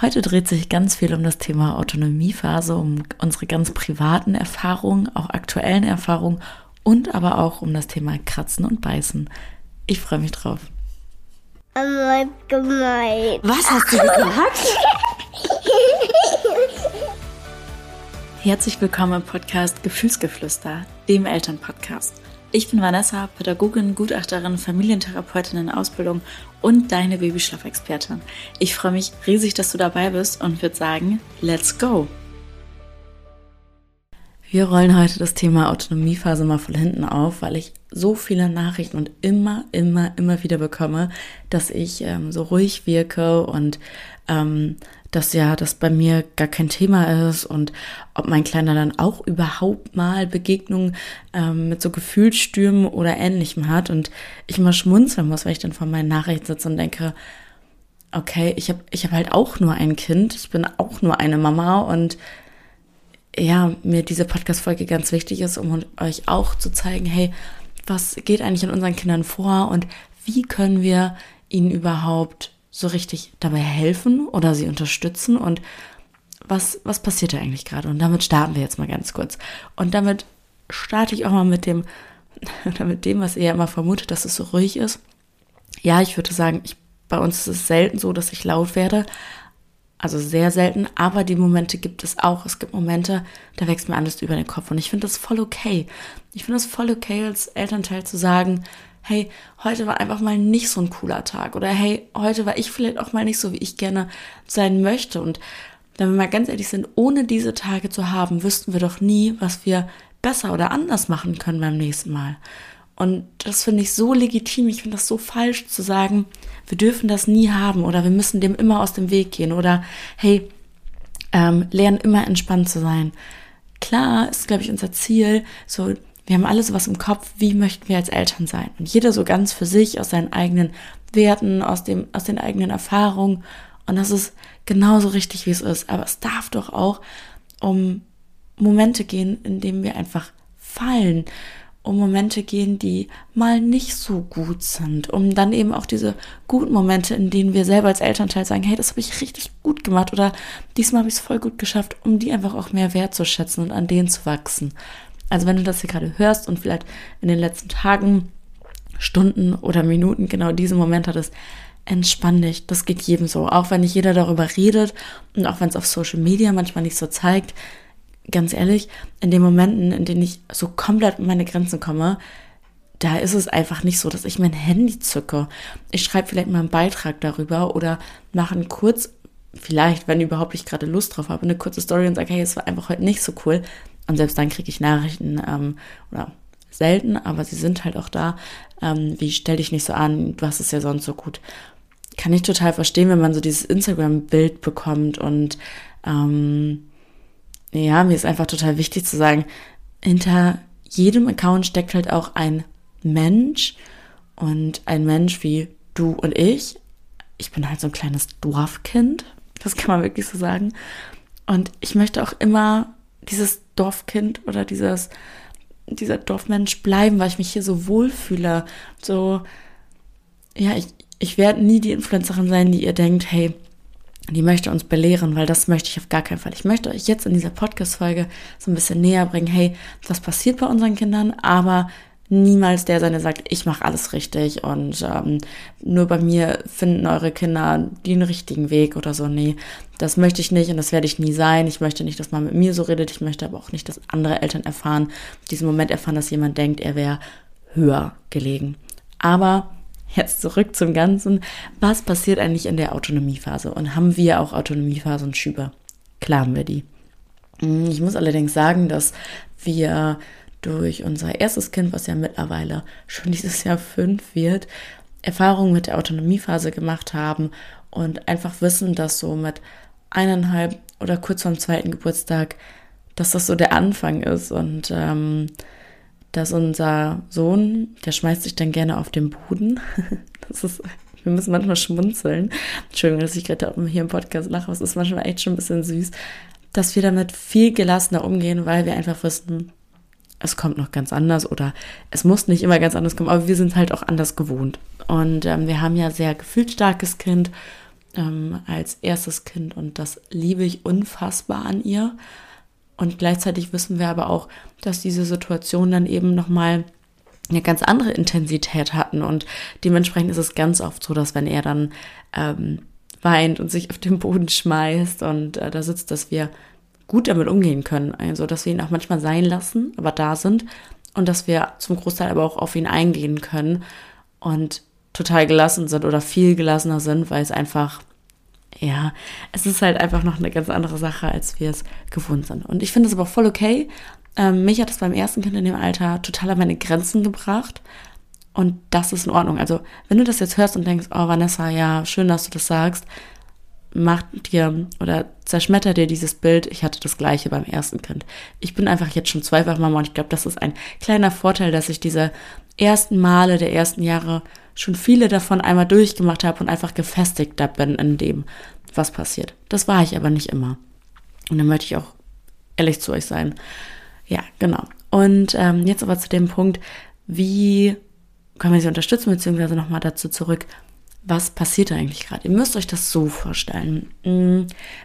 Heute dreht sich ganz viel um das Thema Autonomiephase, um unsere ganz privaten Erfahrungen, auch aktuellen Erfahrungen und aber auch um das Thema Kratzen und Beißen. Ich freue mich drauf. Was hast du gesagt? Herzlich willkommen im Podcast Gefühlsgeflüster, dem Elternpodcast. Ich bin Vanessa, Pädagogin, Gutachterin, Familientherapeutin in Ausbildung und deine Babyschlafexpertin. Ich freue mich riesig, dass du dabei bist und würde sagen, let's go! Wir rollen heute das Thema Autonomiephase mal von hinten auf, weil ich so viele Nachrichten und immer, immer, immer wieder bekomme, dass ich ähm, so ruhig wirke und ähm, dass ja das bei mir gar kein Thema ist und ob mein Kleiner dann auch überhaupt mal Begegnungen ähm, mit so Gefühlsstürmen oder ähnlichem hat und ich immer schmunzeln muss, weil ich dann vor meinen Nachrichten sitze und denke, okay, ich habe ich hab halt auch nur ein Kind, ich bin auch nur eine Mama und ja, mir diese Podcast-Folge ganz wichtig ist, um euch auch zu zeigen, hey, was geht eigentlich in unseren Kindern vor und wie können wir ihnen überhaupt so richtig dabei helfen oder sie unterstützen und was, was passiert da eigentlich gerade? Und damit starten wir jetzt mal ganz kurz. Und damit starte ich auch mal mit dem, mit dem, was ihr immer vermutet, dass es so ruhig ist. Ja, ich würde sagen, ich, bei uns ist es selten so, dass ich laut werde. Also sehr selten, aber die Momente gibt es auch. Es gibt Momente, da wächst mir alles über den Kopf. Und ich finde das voll okay. Ich finde es voll okay, als Elternteil zu sagen, hey, heute war einfach mal nicht so ein cooler Tag oder hey, heute war ich vielleicht auch mal nicht so, wie ich gerne sein möchte. Und wenn wir mal ganz ehrlich sind, ohne diese Tage zu haben, wüssten wir doch nie, was wir besser oder anders machen können beim nächsten Mal. Und das finde ich so legitim. Ich finde das so falsch zu sagen, wir dürfen das nie haben oder wir müssen dem immer aus dem Weg gehen oder hey, ähm, lernen immer entspannt zu sein. Klar ist, glaube ich, unser Ziel, so wir haben alles was im Kopf, wie möchten wir als Eltern sein? Und jeder so ganz für sich, aus seinen eigenen Werten, aus, dem, aus den eigenen Erfahrungen. Und das ist genauso richtig, wie es ist. Aber es darf doch auch um Momente gehen, in denen wir einfach fallen, um Momente gehen, die mal nicht so gut sind, um dann eben auch diese guten Momente, in denen wir selber als Elternteil sagen, hey, das habe ich richtig gut gemacht oder diesmal habe ich es voll gut geschafft, um die einfach auch mehr wertzuschätzen und an denen zu wachsen. Also wenn du das hier gerade hörst und vielleicht in den letzten Tagen, Stunden oder Minuten genau diesen Moment hattest, entspann dich. Das geht jedem so. Auch wenn nicht jeder darüber redet und auch wenn es auf Social Media manchmal nicht so zeigt. Ganz ehrlich, in den Momenten, in denen ich so komplett an meine Grenzen komme, da ist es einfach nicht so, dass ich mein Handy zücke. Ich schreibe vielleicht mal einen Beitrag darüber oder mache einen kurz, vielleicht, wenn überhaupt ich gerade Lust drauf habe, eine kurze Story und sage, hey, es war einfach heute nicht so cool. Und selbst dann kriege ich Nachrichten ähm, oder selten, aber sie sind halt auch da. Ähm, wie stell dich nicht so an, du hast es ja sonst so gut. Kann ich total verstehen, wenn man so dieses Instagram-Bild bekommt und ähm, ja, mir ist einfach total wichtig zu sagen, hinter jedem Account steckt halt auch ein Mensch und ein Mensch wie du und ich. Ich bin halt so ein kleines Dorfkind, das kann man wirklich so sagen. Und ich möchte auch immer dieses Dorfkind oder dieses, dieser Dorfmensch bleiben, weil ich mich hier so wohlfühle. So, ja, ich, ich werde nie die Influencerin sein, die ihr denkt, hey, die möchte uns belehren, weil das möchte ich auf gar keinen Fall. Ich möchte euch jetzt in dieser Podcast-Folge so ein bisschen näher bringen, hey, was passiert bei unseren Kindern, aber niemals der sein, der sagt, ich mache alles richtig und ähm, nur bei mir finden eure Kinder den richtigen Weg oder so. Nee, das möchte ich nicht und das werde ich nie sein. Ich möchte nicht, dass man mit mir so redet. Ich möchte aber auch nicht, dass andere Eltern erfahren, diesen Moment erfahren, dass jemand denkt, er wäre höher gelegen. Aber jetzt zurück zum Ganzen. Was passiert eigentlich in der Autonomiephase? Und haben wir auch Autonomiephasenschübe? Klar haben wir die. Ich muss allerdings sagen, dass wir durch unser erstes Kind, was ja mittlerweile schon dieses Jahr fünf wird, Erfahrungen mit der Autonomiephase gemacht haben und einfach wissen, dass so mit eineinhalb oder kurz vorm zweiten Geburtstag, dass das so der Anfang ist und ähm, dass unser Sohn, der schmeißt sich dann gerne auf den Boden. Das ist, wir müssen manchmal schmunzeln. Entschuldigung, dass ich gerade hier im Podcast lache, aber es ist manchmal echt schon ein bisschen süß, dass wir damit viel gelassener umgehen, weil wir einfach wissen, es kommt noch ganz anders oder es muss nicht immer ganz anders kommen, aber wir sind halt auch anders gewohnt. Und ähm, wir haben ja sehr gefühlsstarkes Kind. ähm, als erstes Kind und das liebe ich unfassbar an ihr. Und gleichzeitig wissen wir aber auch, dass diese Situation dann eben nochmal eine ganz andere Intensität hatten. Und dementsprechend ist es ganz oft so, dass wenn er dann ähm, weint und sich auf den Boden schmeißt und äh, da sitzt, dass wir gut damit umgehen können. Also, dass wir ihn auch manchmal sein lassen, aber da sind und dass wir zum Großteil aber auch auf ihn eingehen können und total gelassen sind oder viel gelassener sind, weil es einfach, ja, es ist halt einfach noch eine ganz andere Sache, als wir es gewohnt sind. Und ich finde es aber voll okay. Ähm, mich hat es beim ersten Kind in dem Alter total an meine Grenzen gebracht. Und das ist in Ordnung. Also, wenn du das jetzt hörst und denkst, oh Vanessa, ja, schön, dass du das sagst, mach dir oder zerschmetter dir dieses Bild. Ich hatte das gleiche beim ersten Kind. Ich bin einfach jetzt schon zweifach Mama und ich glaube, das ist ein kleiner Vorteil, dass ich diese ersten Male der ersten Jahre schon viele davon einmal durchgemacht habe und einfach gefestigter bin in dem, was passiert. Das war ich aber nicht immer. Und dann möchte ich auch ehrlich zu euch sein. Ja, genau. Und ähm, jetzt aber zu dem Punkt, wie können wir sie unterstützen, beziehungsweise nochmal dazu zurück, was passiert da eigentlich gerade? Ihr müsst euch das so vorstellen. Mm,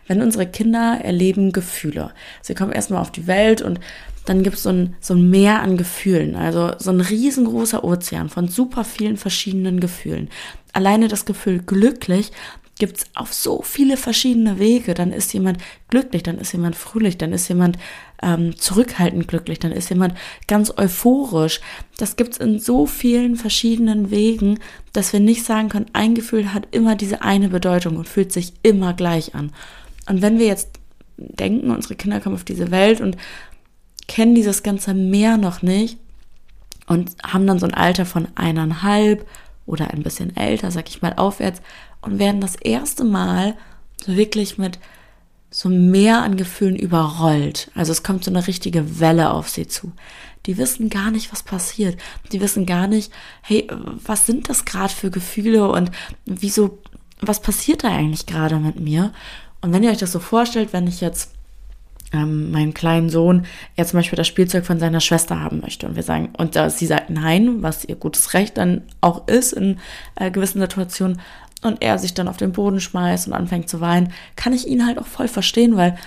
wenn unsere Kinder erleben Gefühle, sie kommen erstmal auf die Welt und dann gibt es so ein, so ein Meer an Gefühlen, also so ein riesengroßer Ozean von super vielen verschiedenen Gefühlen. Alleine das Gefühl glücklich gibt es auf so viele verschiedene Wege. Dann ist jemand glücklich, dann ist jemand fröhlich, dann ist jemand ähm, zurückhaltend glücklich, dann ist jemand ganz euphorisch. Das gibt es in so vielen verschiedenen Wegen, dass wir nicht sagen können, ein Gefühl hat immer diese eine Bedeutung und fühlt sich immer gleich an. Und wenn wir jetzt denken, unsere Kinder kommen auf diese Welt und kennen dieses ganze Meer noch nicht und haben dann so ein Alter von eineinhalb oder ein bisschen älter, sag ich mal, aufwärts und werden das erste Mal so wirklich mit so mehr an Gefühlen überrollt. Also es kommt so eine richtige Welle auf sie zu. Die wissen gar nicht, was passiert. Die wissen gar nicht, hey, was sind das gerade für Gefühle und wieso, was passiert da eigentlich gerade mit mir? Und wenn ihr euch das so vorstellt, wenn ich jetzt ähm, meinen kleinen Sohn er zum Beispiel das Spielzeug von seiner Schwester haben möchte und wir sagen, und äh, sie sagt nein, was ihr gutes Recht dann auch ist in äh, gewissen Situationen, und er sich dann auf den Boden schmeißt und anfängt zu weinen, kann ich ihn halt auch voll verstehen, weil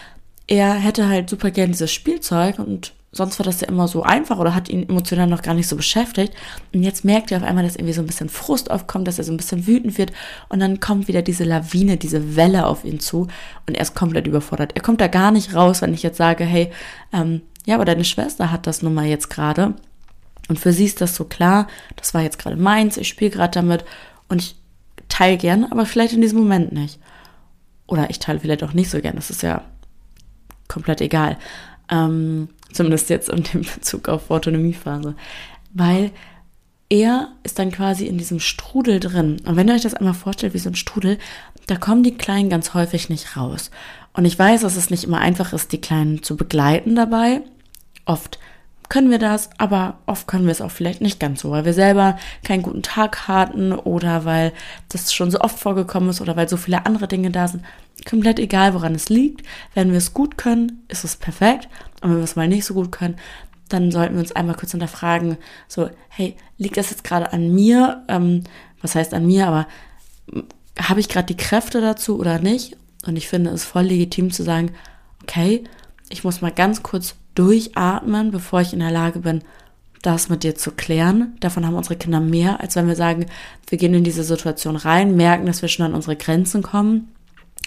er hätte halt super gern dieses Spielzeug und sonst war das ja immer so einfach oder hat ihn emotional noch gar nicht so beschäftigt. Und jetzt merkt er auf einmal, dass irgendwie so ein bisschen Frust aufkommt, dass er so ein bisschen wütend wird und dann kommt wieder diese Lawine, diese Welle auf ihn zu und er ist komplett überfordert. Er kommt da gar nicht raus, wenn ich jetzt sage, hey, ähm, ja, aber deine Schwester hat das nun mal jetzt gerade. Und für sie ist das so klar, das war jetzt gerade meins, ich spiele gerade damit und ich teile gern, aber vielleicht in diesem Moment nicht. Oder ich teile vielleicht auch nicht so gern, das ist ja komplett egal. Ähm, zumindest jetzt in dem Bezug auf Autonomiephase. Weil er ist dann quasi in diesem Strudel drin. Und wenn ihr euch das einmal vorstellt, wie so ein Strudel, da kommen die Kleinen ganz häufig nicht raus. Und ich weiß, dass es nicht immer einfach ist, die Kleinen zu begleiten dabei. Oft können wir das, aber oft können wir es auch vielleicht nicht ganz so, weil wir selber keinen guten Tag hatten oder weil das schon so oft vorgekommen ist oder weil so viele andere Dinge da sind. Komplett egal, woran es liegt. Wenn wir es gut können, ist es perfekt. Und wenn wir es mal nicht so gut können, dann sollten wir uns einmal kurz hinterfragen, so, hey, liegt das jetzt gerade an mir? Ähm, was heißt an mir, aber habe ich gerade die Kräfte dazu oder nicht? Und ich finde es voll legitim zu sagen, okay, ich muss mal ganz kurz durchatmen, bevor ich in der Lage bin, das mit dir zu klären. Davon haben unsere Kinder mehr, als wenn wir sagen, wir gehen in diese Situation rein, merken, dass wir schon an unsere Grenzen kommen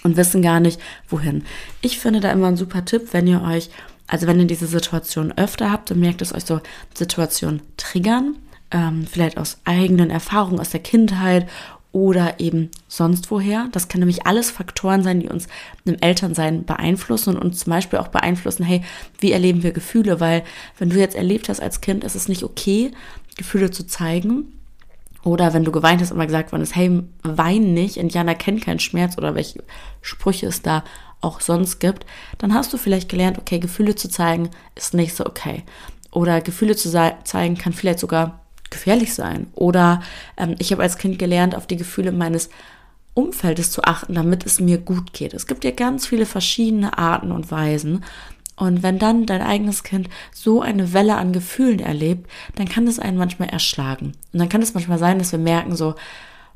und wissen gar nicht, wohin. Ich finde da immer ein super Tipp, wenn ihr euch, also wenn ihr diese Situation öfter habt und merkt, dass euch so Situationen triggern, ähm, vielleicht aus eigenen Erfahrungen aus der Kindheit oder eben sonst woher. Das kann nämlich alles Faktoren sein, die uns im Elternsein beeinflussen und uns zum Beispiel auch beeinflussen, hey, wie erleben wir Gefühle? Weil wenn du jetzt erlebt hast als Kind, ist es nicht okay, Gefühle zu zeigen. Oder wenn du geweint hast, immer gesagt worden ist, hey, wein nicht, Indianer kennen keinen Schmerz oder welche Sprüche es da auch sonst gibt, dann hast du vielleicht gelernt, okay, Gefühle zu zeigen ist nicht so okay. Oder Gefühle zu zeigen kann vielleicht sogar gefährlich sein. Oder ähm, ich habe als Kind gelernt, auf die Gefühle meines Umfeldes zu achten, damit es mir gut geht. Es gibt ja ganz viele verschiedene Arten und Weisen. Und wenn dann dein eigenes Kind so eine Welle an Gefühlen erlebt, dann kann es einen manchmal erschlagen. Und dann kann es manchmal sein, dass wir merken so,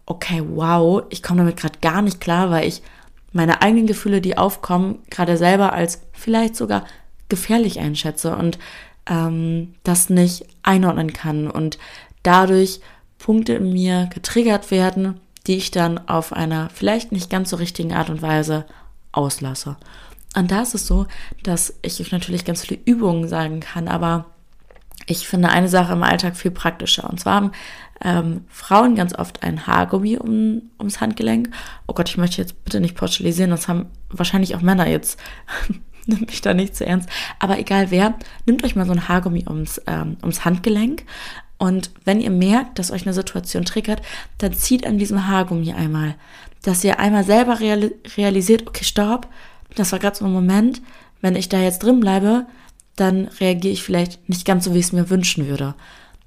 okay, wow, ich komme damit gerade gar nicht klar, weil ich meine eigenen Gefühle, die aufkommen, gerade selber als vielleicht sogar gefährlich einschätze und ähm, das nicht einordnen kann und dadurch Punkte in mir getriggert werden, die ich dann auf einer vielleicht nicht ganz so richtigen Art und Weise auslasse. Und da ist es so, dass ich euch natürlich ganz viele Übungen sagen kann, aber ich finde eine Sache im Alltag viel praktischer. Und zwar haben ähm, Frauen ganz oft ein Haargummi um, ums Handgelenk. Oh Gott, ich möchte jetzt bitte nicht pauschalisieren, das haben wahrscheinlich auch Männer jetzt. Nimmt mich da nicht zu ernst. Aber egal wer, nehmt euch mal so ein Haargummi ums, ähm, ums Handgelenk. Und wenn ihr merkt, dass euch eine Situation triggert, dann zieht an diesem Haargummi einmal. Dass ihr einmal selber realisiert, okay, stopp, das war gerade so ein Moment, wenn ich da jetzt drin bleibe, dann reagiere ich vielleicht nicht ganz so, wie ich es mir wünschen würde.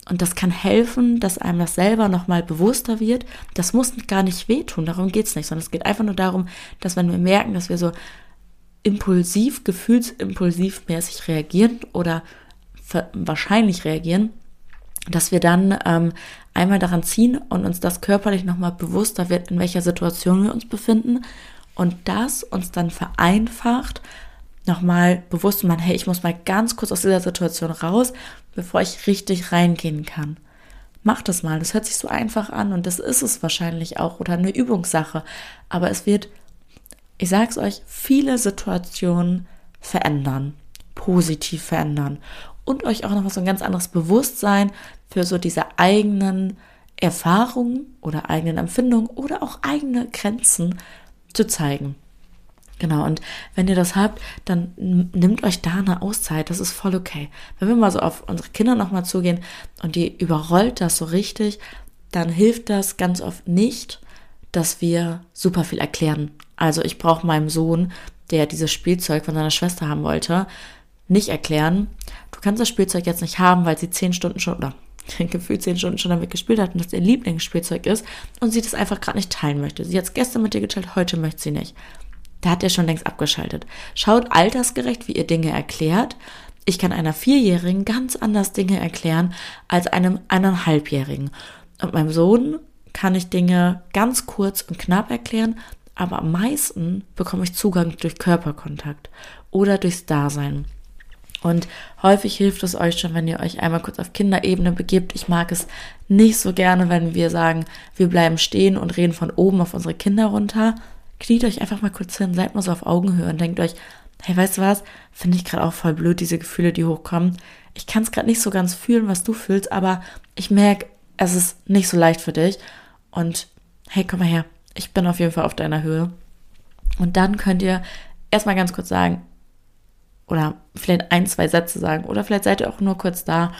Und das kann helfen, dass einem das selber nochmal bewusster wird. Das muss gar nicht wehtun, darum geht's nicht, sondern es geht einfach nur darum, dass wenn wir merken, dass wir so impulsiv, gefühlsimpulsiv mäßig reagieren oder wahrscheinlich reagieren, dass wir dann ähm, einmal daran ziehen und uns das körperlich nochmal bewusster wird, in welcher Situation wir uns befinden und das uns dann vereinfacht, nochmal bewusst machen, hey, ich muss mal ganz kurz aus dieser Situation raus, bevor ich richtig reingehen kann. Mach das mal, das hört sich so einfach an und das ist es wahrscheinlich auch oder eine Übungssache, aber es wird, ich sag's euch, viele Situationen verändern, positiv verändern und euch auch noch so ein ganz anderes Bewusstsein für so diese eigenen Erfahrungen oder eigenen Empfindungen oder auch eigene Grenzen zu zeigen. Genau, und wenn ihr das habt, dann nimmt euch da eine Auszeit, das ist voll okay. Wenn wir mal so auf unsere Kinder nochmal zugehen und die überrollt das so richtig, dann hilft das ganz oft nicht, dass wir super viel erklären. Also ich brauche meinem Sohn, der dieses Spielzeug von seiner Schwester haben wollte, nicht erklären, du kannst das Spielzeug jetzt nicht haben, weil sie zehn Stunden schon, oder gefühlt zehn Stunden schon damit gespielt hat und das ihr Lieblingsspielzeug ist und sie das einfach gerade nicht teilen möchte. Sie hat es gestern mit dir geteilt, heute möchte sie nicht. Da hat er schon längst abgeschaltet. Schaut altersgerecht, wie ihr Dinge erklärt. Ich kann einer Vierjährigen ganz anders Dinge erklären als einem eineinhalbjährigen. Und meinem Sohn kann ich Dinge ganz kurz und knapp erklären, aber am meisten bekomme ich Zugang durch Körperkontakt oder durchs Dasein. Und häufig hilft es euch schon, wenn ihr euch einmal kurz auf Kinderebene begibt. Ich mag es nicht so gerne, wenn wir sagen, wir bleiben stehen und reden von oben auf unsere Kinder runter. Kniet euch einfach mal kurz hin, seid mal so auf Augenhöhe und denkt euch, hey, weißt du was? Finde ich gerade auch voll blöd, diese Gefühle, die hochkommen. Ich kann es gerade nicht so ganz fühlen, was du fühlst, aber ich merke, es ist nicht so leicht für dich. Und hey, komm mal her. Ich bin auf jeden Fall auf deiner Höhe. Und dann könnt ihr erstmal ganz kurz sagen, oder vielleicht ein, zwei Sätze sagen oder vielleicht seid ihr auch nur kurz da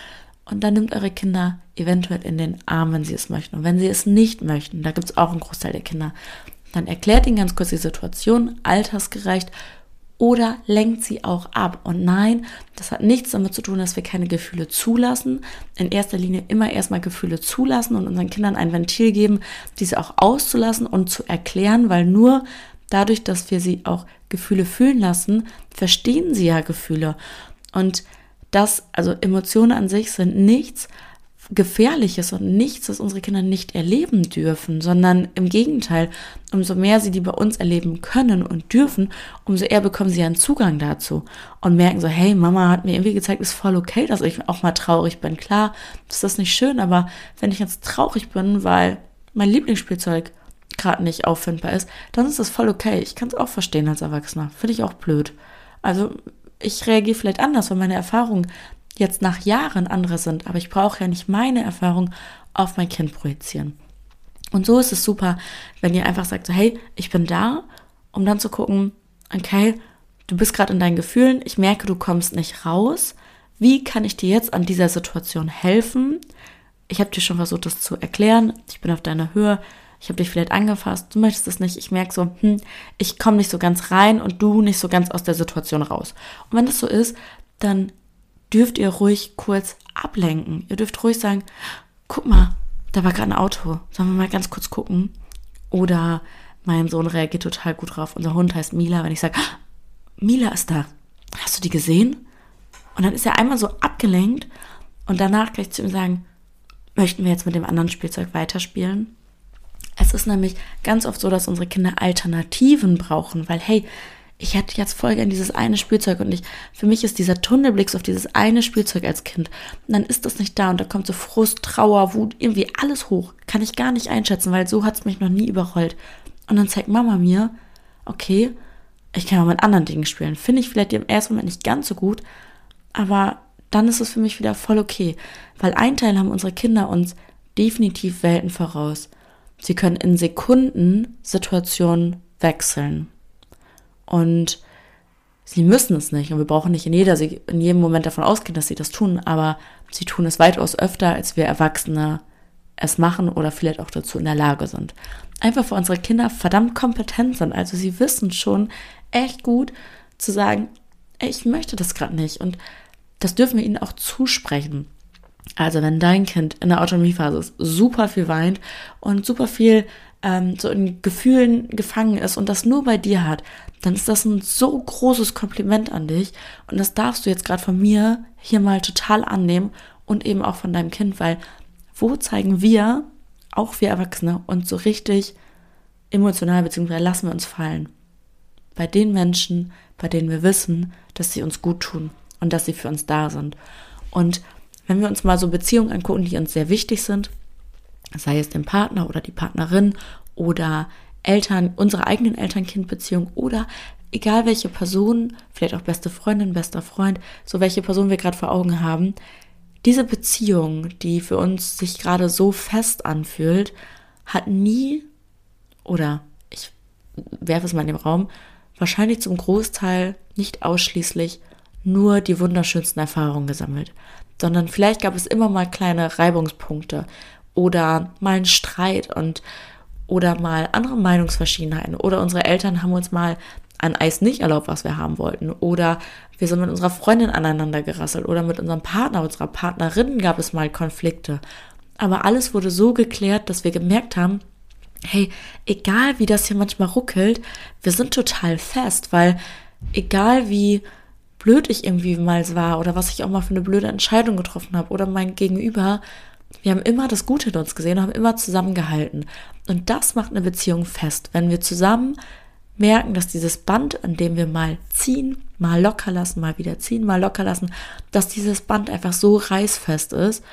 und dann nimmt eure Kinder eventuell in den Arm, wenn sie es möchten. Und wenn sie es nicht möchten, da gibt es auch einen Großteil der Kinder, dann erklärt ihnen ganz kurz die Situation, altersgerecht oder lenkt sie auch ab. Und nein, das hat nichts damit zu tun, dass wir keine Gefühle zulassen. In erster Linie immer erstmal Gefühle zulassen und unseren Kindern ein Ventil geben, diese auch auszulassen und zu erklären, weil nur dadurch, dass wir sie auch Gefühle fühlen lassen, verstehen sie ja Gefühle. Und das, also Emotionen an sich sind nichts Gefährliches und nichts, das unsere Kinder nicht erleben dürfen, sondern im Gegenteil, umso mehr sie die bei uns erleben können und dürfen, umso eher bekommen sie einen Zugang dazu und merken so, hey, Mama hat mir irgendwie gezeigt, ist voll okay, dass ich auch mal traurig bin. Klar, das ist nicht schön, aber wenn ich jetzt traurig bin, weil mein Lieblingsspielzeug gerade nicht auffindbar ist, dann ist das voll okay. Ich kann es auch verstehen als Erwachsener. Finde ich auch blöd. Also ich reagiere vielleicht anders, weil meine Erfahrungen jetzt nach Jahren andere sind, aber ich brauche ja nicht meine Erfahrung auf mein Kind projizieren. Und so ist es super, wenn ihr einfach sagt, so, hey, ich bin da, um dann zu gucken, okay, du bist gerade in deinen Gefühlen, ich merke, du kommst nicht raus. Wie kann ich dir jetzt an dieser Situation helfen? Ich habe dir schon versucht, das zu erklären. Ich bin auf deiner Höhe ich habe dich vielleicht angefasst, du möchtest es nicht, ich merke so, hm, ich komme nicht so ganz rein und du nicht so ganz aus der Situation raus. Und wenn das so ist, dann dürft ihr ruhig kurz ablenken. Ihr dürft ruhig sagen, guck mal, da war gerade ein Auto, sollen wir mal ganz kurz gucken? Oder mein Sohn reagiert total gut drauf. Unser Hund heißt Mila, wenn ich sage, Mila ist da. Hast du die gesehen? Und dann ist er einmal so abgelenkt und danach gleich zu ihm sagen, möchten wir jetzt mit dem anderen Spielzeug weiterspielen? Es ist nämlich ganz oft so, dass unsere Kinder Alternativen brauchen, weil hey, ich hätte jetzt voll gern dieses eine Spielzeug und ich, für mich ist dieser Tunnelblick auf dieses eine Spielzeug als Kind. Und dann ist das nicht da und da kommt so Frust, Trauer, Wut, irgendwie alles hoch. Kann ich gar nicht einschätzen, weil so hat es mich noch nie überrollt. Und dann zeigt Mama mir, okay, ich kann mal mit anderen Dingen spielen. Finde ich vielleicht im ersten Moment nicht ganz so gut, aber dann ist es für mich wieder voll okay. Weil ein Teil haben unsere Kinder uns definitiv Welten voraus. Sie können in Sekunden Situationen wechseln. Und sie müssen es nicht. Und wir brauchen nicht in, jeder, in jedem Moment davon ausgehen, dass sie das tun. Aber sie tun es weitaus öfter, als wir Erwachsene es machen oder vielleicht auch dazu in der Lage sind. Einfach für unsere Kinder verdammt kompetent sind. Also sie wissen schon echt gut zu sagen, ich möchte das gerade nicht. Und das dürfen wir ihnen auch zusprechen. Also wenn dein Kind in der Autonomiephase ist, super viel weint und super viel ähm, so in Gefühlen gefangen ist und das nur bei dir hat, dann ist das ein so großes Kompliment an dich und das darfst du jetzt gerade von mir hier mal total annehmen und eben auch von deinem Kind, weil wo zeigen wir, auch wir Erwachsene, uns so richtig emotional, beziehungsweise lassen wir uns fallen? Bei den Menschen, bei denen wir wissen, dass sie uns gut tun und dass sie für uns da sind. Und wenn wir uns mal so Beziehungen angucken, die uns sehr wichtig sind, sei es dem Partner oder die Partnerin oder Eltern, unsere eigenen Eltern-Kind-Beziehung oder egal welche Person, vielleicht auch beste Freundin, bester Freund, so welche Person wir gerade vor Augen haben, diese Beziehung, die für uns sich gerade so fest anfühlt, hat nie oder ich werfe es mal in den Raum, wahrscheinlich zum Großteil nicht ausschließlich nur die wunderschönsten Erfahrungen gesammelt, sondern vielleicht gab es immer mal kleine Reibungspunkte oder mal einen Streit und oder mal andere Meinungsverschiedenheiten. Oder unsere Eltern haben uns mal an Eis nicht erlaubt, was wir haben wollten. Oder wir sind mit unserer Freundin aneinander gerasselt. Oder mit unserem Partner, unserer Partnerin gab es mal Konflikte. Aber alles wurde so geklärt, dass wir gemerkt haben, hey, egal wie das hier manchmal ruckelt, wir sind total fest, weil egal wie blöd ich irgendwie mal war oder was ich auch mal für eine blöde Entscheidung getroffen habe oder mein Gegenüber, wir haben immer das Gute in uns gesehen, haben immer zusammengehalten. Und das macht eine Beziehung fest, wenn wir zusammen merken, dass dieses Band, an dem wir mal ziehen, mal locker lassen, mal wieder ziehen, mal locker lassen, dass dieses Band einfach so reißfest ist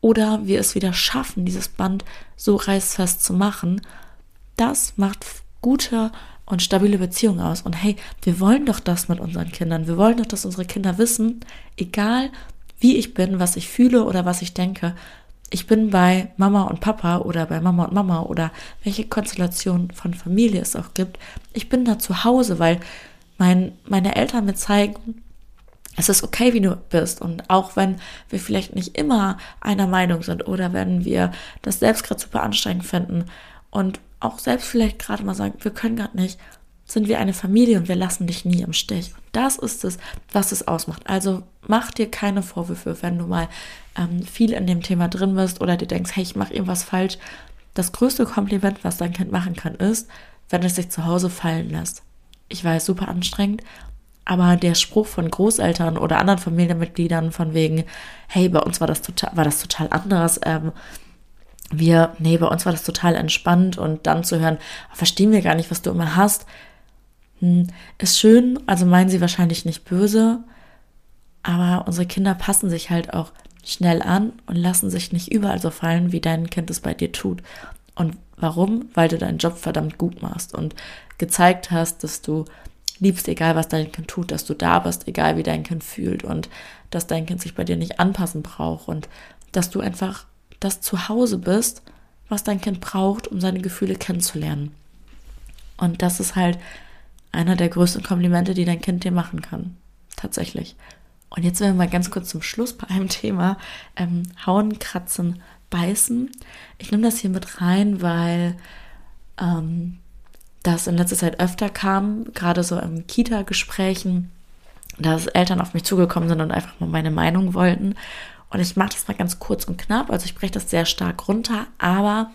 oder wir es wieder schaffen, dieses Band so reißfest zu machen, das macht gute und stabile Beziehungen aus. Und hey, wir wollen doch das mit unseren Kindern. Wir wollen doch, dass unsere Kinder wissen, egal wie ich bin, was ich fühle oder was ich denke, ich bin bei Mama und Papa oder bei Mama und Mama oder welche Konstellation von Familie es auch gibt. Ich bin da zu Hause, weil mein, meine Eltern mir zeigen, es ist okay, wie du bist. Und auch wenn wir vielleicht nicht immer einer Meinung sind oder wenn wir das selbst gerade super anstrengend finden und auch selbst vielleicht gerade mal sagen, wir können gerade nicht, sind wir eine Familie und wir lassen dich nie im Stich. Und das ist es, was es ausmacht. Also mach dir keine Vorwürfe, wenn du mal ähm, viel in dem Thema drin bist oder dir denkst, hey, ich mache irgendwas falsch. Das größte Kompliment, was dein Kind machen kann, ist, wenn es sich zu Hause fallen lässt. Ich weiß, super anstrengend, aber der Spruch von Großeltern oder anderen Familienmitgliedern von wegen, hey, bei uns war das total, war das total anders, ähm, wir, nee, bei uns war das total entspannt und dann zu hören, verstehen wir gar nicht, was du immer hast, hm, ist schön, also meinen sie wahrscheinlich nicht böse, aber unsere Kinder passen sich halt auch schnell an und lassen sich nicht überall so fallen, wie dein Kind es bei dir tut. Und warum? Weil du deinen Job verdammt gut machst und gezeigt hast, dass du liebst, egal was dein Kind tut, dass du da bist, egal wie dein Kind fühlt und dass dein Kind sich bei dir nicht anpassen braucht und dass du einfach das zu Hause bist, was dein Kind braucht, um seine Gefühle kennenzulernen. Und das ist halt einer der größten Komplimente, die dein Kind dir machen kann. Tatsächlich. Und jetzt sind wir mal ganz kurz zum Schluss bei einem Thema. Ähm, hauen, kratzen, beißen. Ich nehme das hier mit rein, weil ähm, das in letzter Zeit öfter kam, gerade so in Kita-Gesprächen, dass Eltern auf mich zugekommen sind und einfach mal meine Meinung wollten. Und ich mache das mal ganz kurz und knapp, also ich breche das sehr stark runter, aber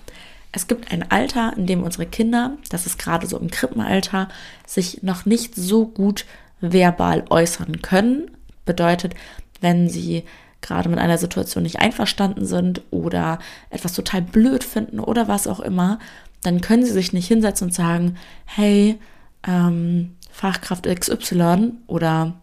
es gibt ein Alter, in dem unsere Kinder, das ist gerade so im Krippenalter, sich noch nicht so gut verbal äußern können, Bedeutet, wenn sie gerade mit einer Situation nicht einverstanden sind oder etwas total blöd finden oder was auch immer, dann können sie sich nicht hinsetzen und sagen, hey, ähm, Fachkraft XY oder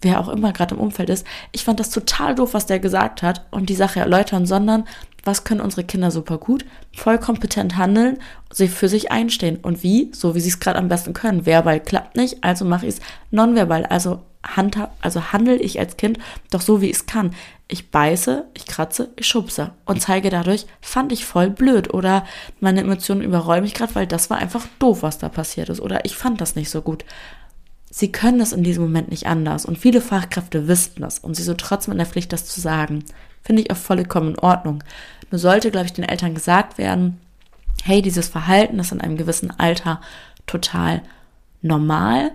wer auch immer gerade im Umfeld ist, ich fand das total doof, was der gesagt hat und die Sache erläutern, sondern was können unsere Kinder super gut? Voll kompetent handeln, sie für sich einstehen. Und wie? So wie sie es gerade am besten können. Verbal klappt nicht, also mache ich es nonverbal. Also, also handle ich als Kind doch so, wie ich es kann. Ich beiße, ich kratze, ich schubse und zeige dadurch, fand ich voll blöd oder meine Emotionen überrollen mich gerade, weil das war einfach doof, was da passiert ist oder ich fand das nicht so gut. Sie können es in diesem Moment nicht anders und viele Fachkräfte wissen das und sie sind trotzdem in der Pflicht, das zu sagen. Finde ich auch vollkommen in Ordnung. Nur sollte, glaube ich, den Eltern gesagt werden, hey, dieses Verhalten ist in einem gewissen Alter total normal.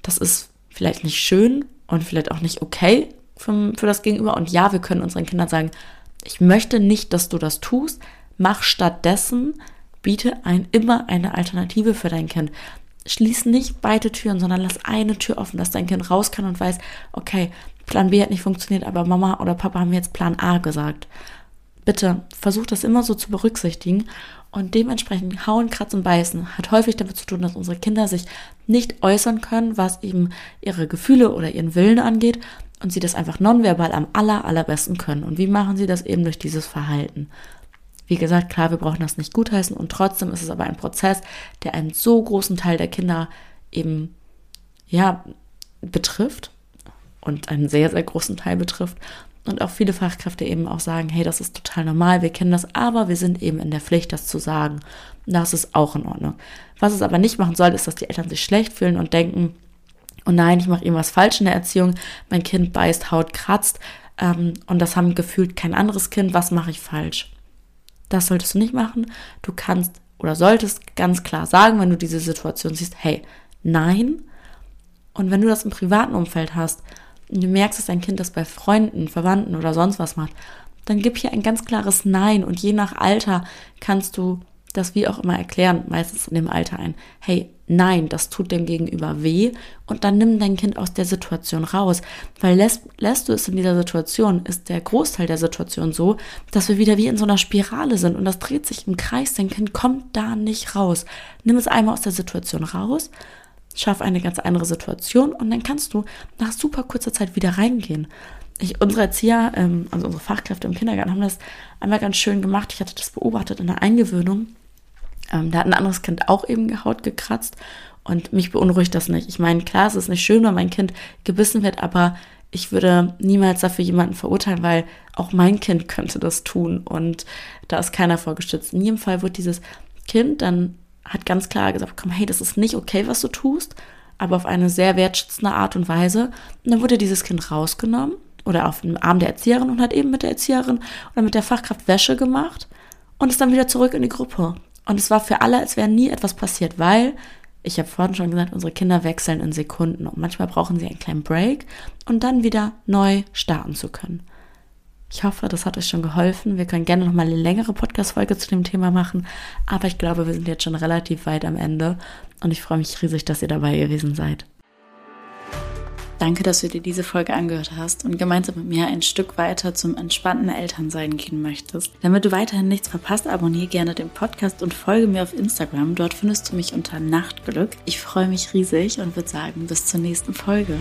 Das ist vielleicht nicht schön und vielleicht auch nicht okay für, für das Gegenüber. Und ja, wir können unseren Kindern sagen, ich möchte nicht, dass du das tust. Mach stattdessen, biete ein, immer eine Alternative für dein Kind schließ nicht beide Türen, sondern lass eine Tür offen, dass dein Kind raus kann und weiß, okay, Plan B hat nicht funktioniert, aber Mama oder Papa haben jetzt Plan A gesagt. Bitte versuch das immer so zu berücksichtigen und dementsprechend hauen, kratzen, beißen hat häufig damit zu tun, dass unsere Kinder sich nicht äußern können, was eben ihre Gefühle oder ihren Willen angeht und sie das einfach nonverbal am aller, allerbesten können. Und wie machen sie das eben durch dieses Verhalten? Wie gesagt, klar, wir brauchen das nicht gutheißen und trotzdem ist es aber ein Prozess, der einen so großen Teil der Kinder eben, ja, betrifft und einen sehr, sehr großen Teil betrifft. Und auch viele Fachkräfte eben auch sagen, hey, das ist total normal, wir kennen das, aber wir sind eben in der Pflicht, das zu sagen. Das ist auch in Ordnung. Was es aber nicht machen soll, ist, dass die Eltern sich schlecht fühlen und denken, oh nein, ich mache irgendwas falsch in der Erziehung, mein Kind beißt, Haut kratzt ähm, und das haben gefühlt kein anderes Kind, was mache ich falsch? Das solltest du nicht machen. Du kannst oder solltest ganz klar sagen, wenn du diese Situation siehst, hey, nein. Und wenn du das im privaten Umfeld hast und du merkst, dass dein Kind das bei Freunden, Verwandten oder sonst was macht, dann gib hier ein ganz klares Nein und je nach Alter kannst du das wie auch immer erklären, meistens in dem Alter ein, hey, nein, das tut dem Gegenüber weh und dann nimm dein Kind aus der Situation raus, weil lässt, lässt du es in dieser Situation, ist der Großteil der Situation so, dass wir wieder wie in so einer Spirale sind und das dreht sich im Kreis, dein Kind kommt da nicht raus. Nimm es einmal aus der Situation raus, schaff eine ganz andere Situation und dann kannst du nach super kurzer Zeit wieder reingehen. Ich, unsere Erzieher, ähm, also unsere Fachkräfte im Kindergarten haben das einmal ganz schön gemacht. Ich hatte das beobachtet in der Eingewöhnung ähm, da hat ein anderes Kind auch eben Haut gekratzt und mich beunruhigt das nicht. Ich meine, klar, es ist nicht schön, wenn mein Kind gebissen wird, aber ich würde niemals dafür jemanden verurteilen, weil auch mein Kind könnte das tun und da ist keiner vorgestützt. In jedem Fall wird dieses Kind dann hat ganz klar gesagt, komm, hey, das ist nicht okay, was du tust, aber auf eine sehr wertschätzende Art und Weise. Und dann wurde dieses Kind rausgenommen oder auf dem Arm der Erzieherin und hat eben mit der Erzieherin oder mit der Fachkraft Wäsche gemacht und ist dann wieder zurück in die Gruppe. Und es war für alle, als wäre nie etwas passiert, weil, ich habe vorhin schon gesagt, unsere Kinder wechseln in Sekunden und manchmal brauchen sie einen kleinen Break und dann wieder neu starten zu können. Ich hoffe, das hat euch schon geholfen. Wir können gerne nochmal eine längere Podcast-Folge zu dem Thema machen, aber ich glaube, wir sind jetzt schon relativ weit am Ende und ich freue mich riesig, dass ihr dabei gewesen seid. Danke, dass du dir diese Folge angehört hast und gemeinsam mit mir ein Stück weiter zum entspannten Elternsein gehen möchtest. Damit du weiterhin nichts verpasst, abonniere gerne den Podcast und folge mir auf Instagram. Dort findest du mich unter Nachtglück. Ich freue mich riesig und würde sagen, bis zur nächsten Folge.